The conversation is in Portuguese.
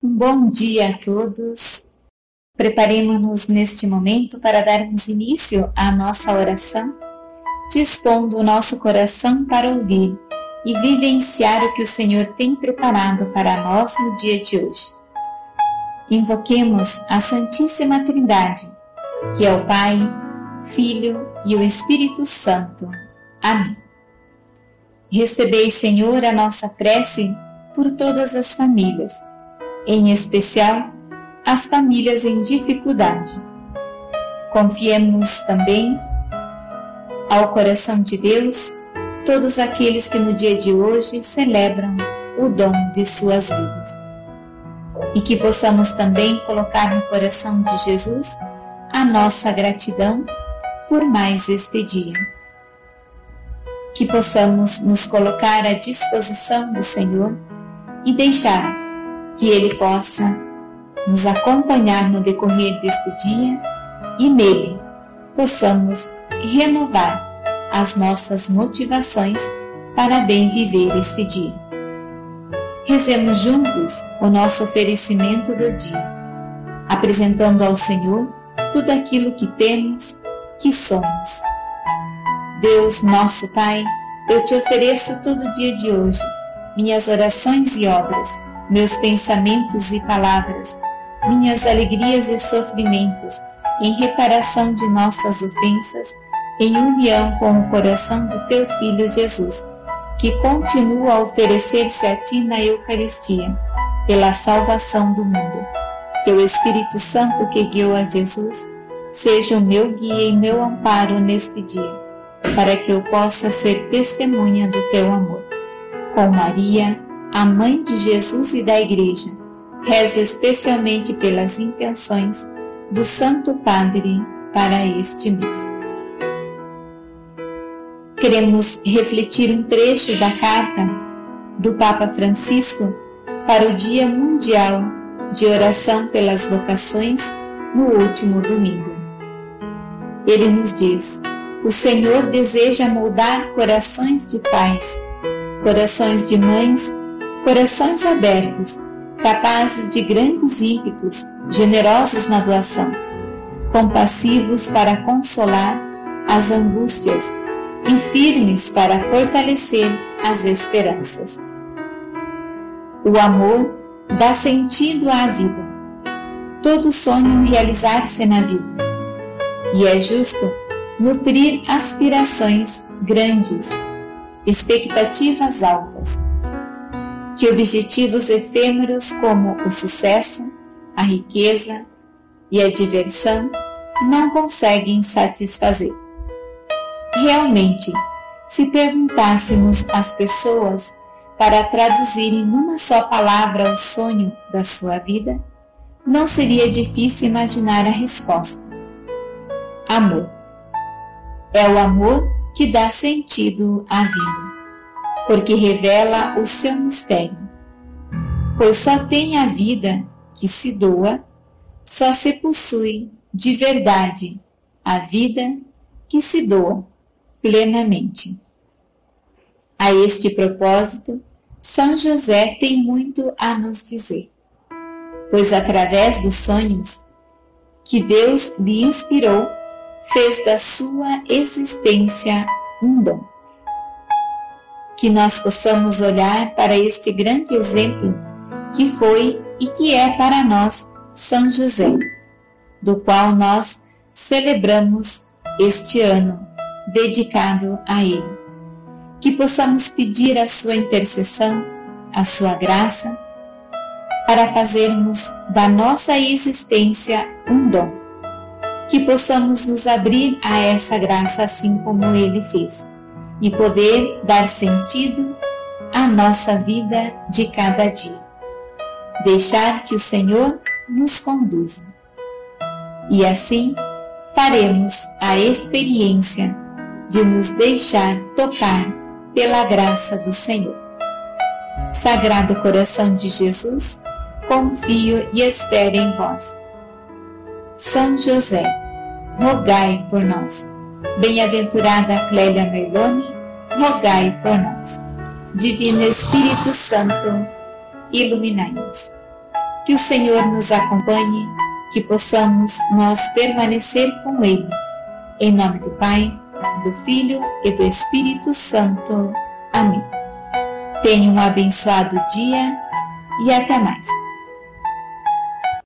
Um bom dia a todos. Preparemos-nos neste momento para darmos início à nossa oração, dispondo o nosso coração para ouvir e vivenciar o que o Senhor tem preparado para nós no dia de hoje. Invoquemos a Santíssima Trindade, que é o Pai, Filho e o Espírito Santo. Amém. Recebei, Senhor, a nossa prece por todas as famílias em especial as famílias em dificuldade. Confiemos também ao coração de Deus todos aqueles que no dia de hoje celebram o dom de suas vidas. E que possamos também colocar no coração de Jesus a nossa gratidão por mais este dia. Que possamos nos colocar à disposição do Senhor e deixar que Ele possa nos acompanhar no decorrer deste dia e nele possamos renovar as nossas motivações para bem viver este dia. Rezemos juntos o nosso oferecimento do dia, apresentando ao Senhor tudo aquilo que temos, que somos. Deus, nosso Pai, eu te ofereço todo o dia de hoje minhas orações e obras meus pensamentos e palavras, minhas alegrias e sofrimentos, em reparação de nossas ofensas, em união com o coração do teu Filho Jesus, que continua a oferecer-se a ti na Eucaristia, pela salvação do mundo. Que o Espírito Santo que guiou a Jesus seja o meu guia e meu amparo neste dia, para que eu possa ser testemunha do teu amor. Com Maria, a mãe de Jesus e da Igreja, reza especialmente pelas intenções do Santo Padre para este mês. Queremos refletir um trecho da carta do Papa Francisco para o Dia Mundial de Oração pelas Vocações no último domingo. Ele nos diz: O Senhor deseja moldar corações de pais, corações de mães corações abertos, capazes de grandes ímpetos, generosos na doação, compassivos para consolar as angústias e firmes para fortalecer as esperanças. O amor dá sentido à vida. Todo sonho realizar-se na vida. E é justo nutrir aspirações grandes, expectativas altas que objetivos efêmeros como o sucesso, a riqueza e a diversão não conseguem satisfazer. Realmente, se perguntássemos às pessoas para traduzirem numa só palavra o sonho da sua vida, não seria difícil imaginar a resposta. Amor. É o amor que dá sentido à vida porque revela o seu mistério. Pois só tem a vida que se doa, só se possui de verdade a vida que se doa plenamente. A este propósito, São José tem muito a nos dizer, pois através dos sonhos que Deus lhe inspirou, fez da sua existência um dom que nós possamos olhar para este grande exemplo que foi e que é para nós São José, do qual nós celebramos este ano dedicado a ele. Que possamos pedir a sua intercessão, a sua graça, para fazermos da nossa existência um dom. Que possamos nos abrir a essa graça assim como ele fez e poder dar sentido à nossa vida de cada dia. Deixar que o Senhor nos conduza. E assim faremos a experiência de nos deixar tocar pela graça do Senhor. Sagrado coração de Jesus, confio e espero em vós. São José, rogai por nós. Bem-aventurada Clélia Merloni, rogai por nós. Divino Espírito Santo, iluminai-nos. Que o Senhor nos acompanhe, que possamos nós permanecer com Ele. Em nome do Pai, do Filho e do Espírito Santo. Amém. Tenha um abençoado dia e até mais.